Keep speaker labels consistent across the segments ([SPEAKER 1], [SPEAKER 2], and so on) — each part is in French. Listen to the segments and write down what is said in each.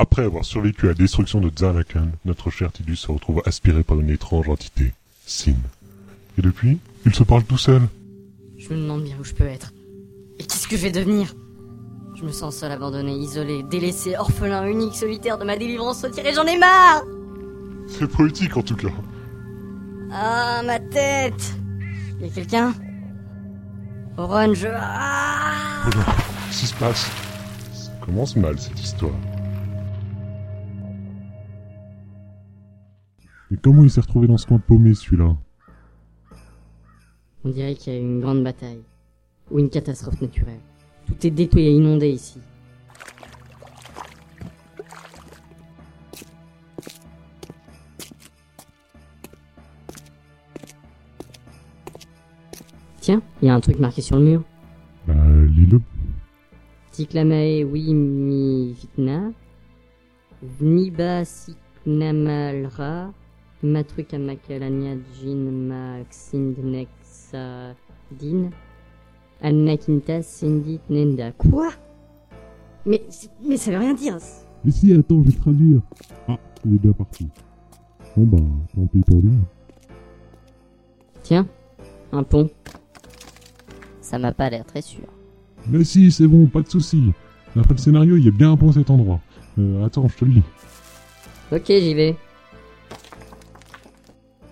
[SPEAKER 1] Après avoir survécu à la destruction de Xanakan, notre cher Tidus se retrouve aspiré par une étrange entité, Sin. Et depuis, il se parle tout seul.
[SPEAKER 2] Je me demande bien où je peux être. Et qu'est-ce que je vais devenir? Je me sens seul, abandonné, isolé, délaissé, orphelin, unique, solitaire de ma délivrance retirée, j'en ai marre
[SPEAKER 1] C'est poétique en tout cas.
[SPEAKER 2] Ah, ma tête Y'a quelqu'un? Oron, je... Ah
[SPEAKER 1] qu'est-ce qui se passe? Ça commence mal cette histoire. Mais comment il s'est retrouvé dans ce coin paumé celui-là
[SPEAKER 2] On dirait qu'il y a eu une grande bataille. Ou une catastrophe naturelle. Tout est détruit et inondé ici. Tiens, il y a un truc marqué sur le mur.
[SPEAKER 1] Bah, lis-le.
[SPEAKER 2] Tiklamae wimi fitna. Vniba siknamalra. Matrukamakalaня jin maxindnexa din. Anakinta sindit nenda. Quoi? Mais, mais ça veut rien dire.
[SPEAKER 1] Mais si, attends, je vais traduire. Ah, il est déjà parti. Bon bah, tant pis pour lui.
[SPEAKER 2] Tiens, un pont. Ça m'a pas l'air très sûr.
[SPEAKER 1] Mais si, c'est bon, pas de soucis. D'après le scénario, il y a bien un pont à cet endroit. Euh, attends, je te le lis.
[SPEAKER 2] Ok, j'y vais.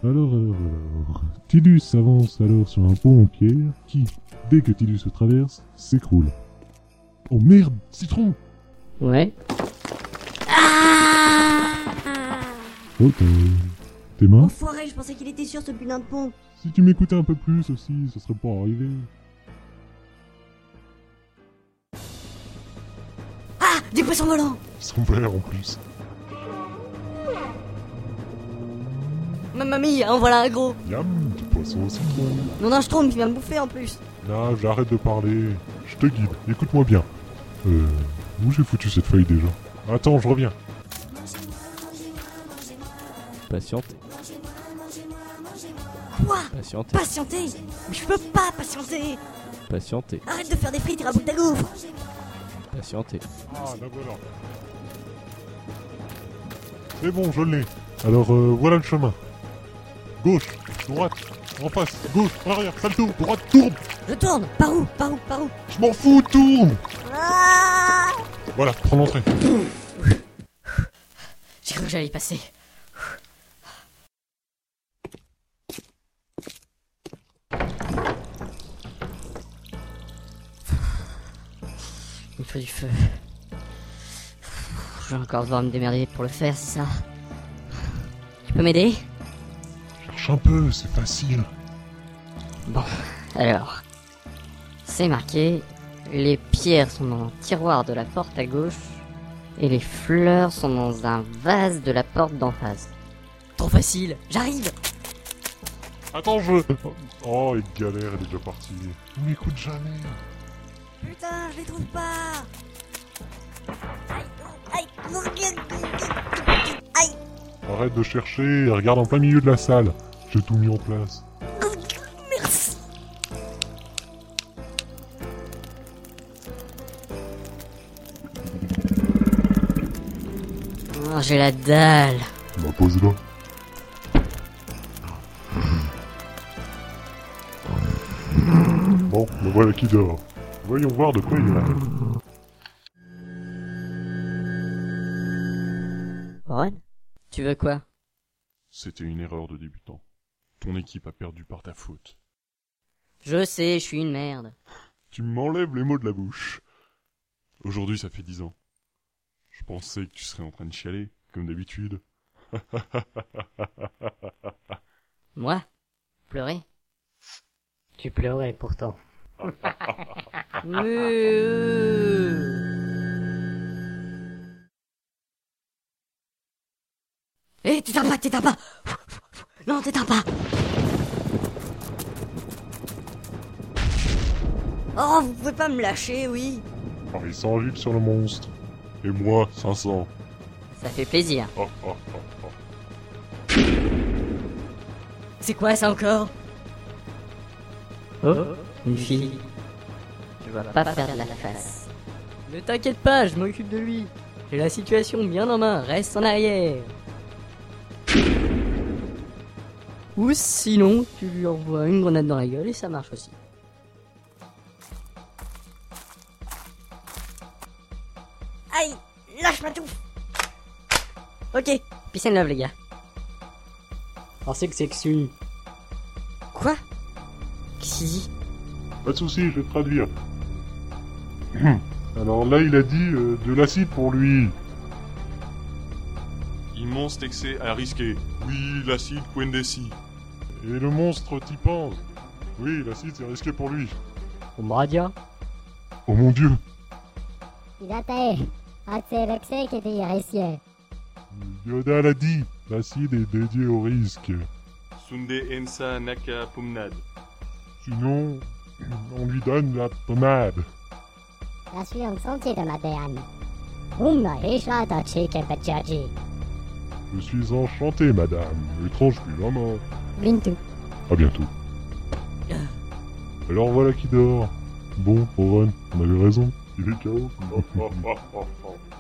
[SPEAKER 1] Alors, alors, alors. Tidus avance alors sur un pont en pierre qui, dès que Tidus se traverse, s'écroule. Oh merde, citron
[SPEAKER 2] Ouais.
[SPEAKER 1] Oh, t'as- tes mains
[SPEAKER 2] Enfoiré, je pensais qu'il était sûr ce putain de pont.
[SPEAKER 1] Si tu m'écoutais un peu plus aussi, ce serait pas arrivé.
[SPEAKER 2] Ah Des poissons volants
[SPEAKER 1] Ils sont verts en plus.
[SPEAKER 2] Mamma mia, en voilà un gros
[SPEAKER 1] Yam, du poisson au citron.
[SPEAKER 2] Non, non, je trompe, il va me bouffer en plus.
[SPEAKER 1] Là, j'arrête de parler. Je te guide, écoute-moi bien. Euh, où j'ai foutu cette feuille déjà? Attends, je reviens.
[SPEAKER 3] Patientez,
[SPEAKER 2] Quoi?
[SPEAKER 3] Patientez,
[SPEAKER 2] Patienter Mais je peux pas patienter
[SPEAKER 3] patientez,
[SPEAKER 2] Arrête de faire des frites et raboute ta gaufre
[SPEAKER 3] patientez.
[SPEAKER 1] Ah, la voilà. C'est bon, je l'ai. Alors, euh, voilà le chemin. Gauche, droite, en face, gauche, en arrière, salto, droite, tourne
[SPEAKER 2] Je tourne Par où Par où Par où?
[SPEAKER 1] Je m'en fous, tourne
[SPEAKER 2] Ah
[SPEAKER 1] Voilà, prends l'entrée.
[SPEAKER 2] J'ai cru que j'allais y passer. Il me faut du feu. Je vais encore devoir me démerder pour le faire, c'est ça? Tu peux m'aider?
[SPEAKER 1] Cherche un peu, c'est facile.
[SPEAKER 2] Bon, alors. C'est marqué. Les pierres sont dans le tiroir de la porte à gauche. Et les fleurs sont dans un vase de la porte d'en face. Trop facile, j'arrive
[SPEAKER 1] Attends, je... Oh, il galère, elle est déjà partie. Il m'écoute jamais.
[SPEAKER 2] Putain, je les trouve pas Aïe, aïe,
[SPEAKER 1] Arrête de chercher et regarde en plein milieu de la salle. J'ai tout mis en place.
[SPEAKER 2] merci Oh, j'ai la dalle
[SPEAKER 1] Ma pose là. Bon, me voilà qui dort. Voyons voir de quoi il a.
[SPEAKER 2] Ron? Tu veux quoi?
[SPEAKER 1] C'était une erreur de débutant. Ton équipe a perdu par ta faute.
[SPEAKER 2] Je sais, je suis une merde.
[SPEAKER 1] Tu m'enlèves les mots de la bouche. Aujourd'hui, ça fait dix ans. Je pensais que tu serais en train de chialer, comme d'habitude.
[SPEAKER 2] Moi? Pleurer? Tu pleurais pourtant. Hé, t'éteins pas, t'éteins pas Non, t'éteins pas Oh, vous pouvez pas me lâcher, oui
[SPEAKER 1] Paris 100 livres sur le monstre. Et moi, 500.
[SPEAKER 2] Ça fait plaisir.
[SPEAKER 1] Oh, oh, oh, oh.
[SPEAKER 2] C'est quoi ça encore? Oh, une fille. Je vois pas faire de la face. Ne t'inquiète pas, je m'occupe de lui. J'ai la situation bien en main, reste en arrière. Ou sinon, tu lui envoies une grenade dans la gueule et ça marche aussi. Aïe Lâche ma touffe Ok, peace and love les gars. Pensez que c'est que celui. Quoi? Qu'est-ce qu'il dit?
[SPEAKER 1] Pas de soucis, je vais te traduire. Alors là, il a dit euh, de l'acide pour lui.
[SPEAKER 4] Immense excès à risquer. Oui, l'acide Quendesi.
[SPEAKER 1] Et le monstre t'y pense. Oui, l'acide, c'est risqué pour lui.
[SPEAKER 2] Umradia
[SPEAKER 1] Oh mon dieu
[SPEAKER 5] Idate, Axel qui était risqué.
[SPEAKER 1] Yoda l'a dit, l'acide est dédié au risque.
[SPEAKER 4] Sunde Ensa Naka Pumnad.
[SPEAKER 1] Sinon, on lui donne la pommade.
[SPEAKER 5] La suis en sentier de madame. Umna Hishlata Chicken Pachaji.
[SPEAKER 1] Je suis enchanté, madame. Étrange plus vraiment.
[SPEAKER 5] Bintu.
[SPEAKER 1] À bientôt. Alors voilà qui dort. Bon, Owen, on avait raison. Il est KO.